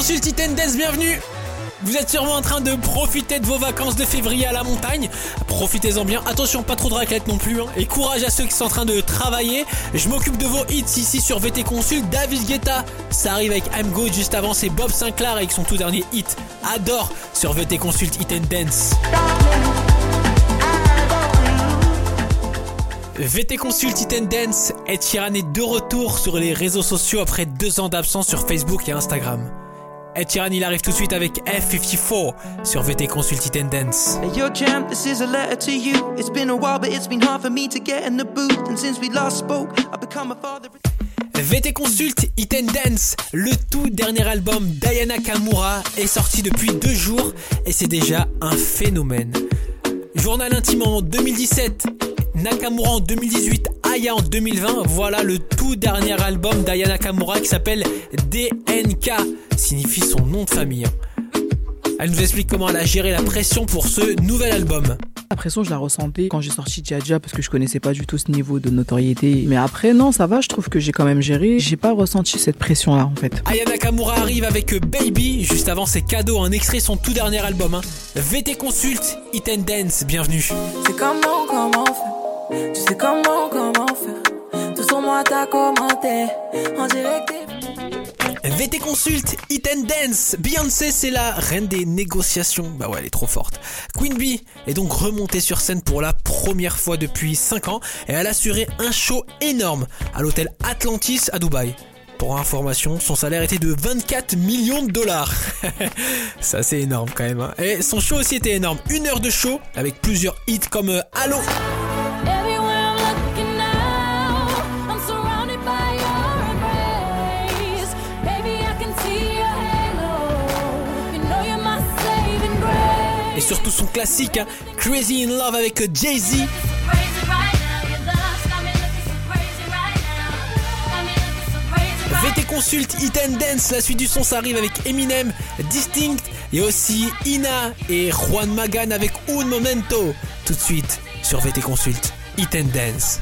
Consult It Dance, bienvenue vous êtes sûrement en train de profiter de vos vacances de février à la montagne. Profitez-en bien. Attention, pas trop de raquettes non plus. Hein. Et courage à ceux qui sont en train de travailler. Je m'occupe de vos hits ici sur VT Consult. David Guetta, ça arrive avec I'm Good. Juste avant, c'est Bob Sinclair avec son tout dernier hit. Adore sur VT Consult Hit and Dance. VT Consult It and Dance, Ed Sheeran de retour sur les réseaux sociaux après deux ans d'absence sur Facebook et Instagram. Ed Sheeran, il arrive tout de suite avec F54 sur VT Consult It and Dance. Hey yo champ, this is a letter to you. It's been a while but it's been hard for me to get in the booth and since we last spoke, I've become a father. VT Consult It and Dance, le tout dernier album d'Ayana Kamura est sorti depuis deux jours et c'est déjà un phénomène. Journal intime en 2017, Nakamura en 2018, Aya en 2020. Voilà le tout dernier album d'Aya Nakamura qui s'appelle DNK, signifie son nom de famille. Elle nous explique comment elle a géré la pression pour ce nouvel album. La pression, je la ressentais quand j'ai sorti Jaja parce que je connaissais pas du tout ce niveau de notoriété. Mais après, non, ça va, je trouve que j'ai quand même géré. J'ai pas ressenti cette pression-là, en fait. Aya Nakamura arrive avec Baby. Juste avant, c'est cadeau, un extrait de son tout dernier album. Hein. VT Consult, It and Dance, bienvenue. C'est comment, comment faire tu sais comment, comment VT Consult, It and Dance. Beyoncé, c'est la reine des négociations. Bah ouais, elle est trop forte. Queen Bee est donc remontée sur scène pour la première fois depuis 5 ans et elle a assuré un show énorme à l'hôtel Atlantis à Dubaï. Pour information, son salaire était de 24 millions de dollars. Ça c'est énorme quand même. Hein. Et son show aussi était énorme. Une heure de show avec plusieurs hits comme euh, Halo. Surtout son classique hein, Crazy in Love avec Jay-Z. VT Consult It and Dance, la suite du son ça arrive avec Eminem, Distinct et aussi Ina et Juan Magan avec Un Momento. Tout de suite sur VT Consult It and Dance.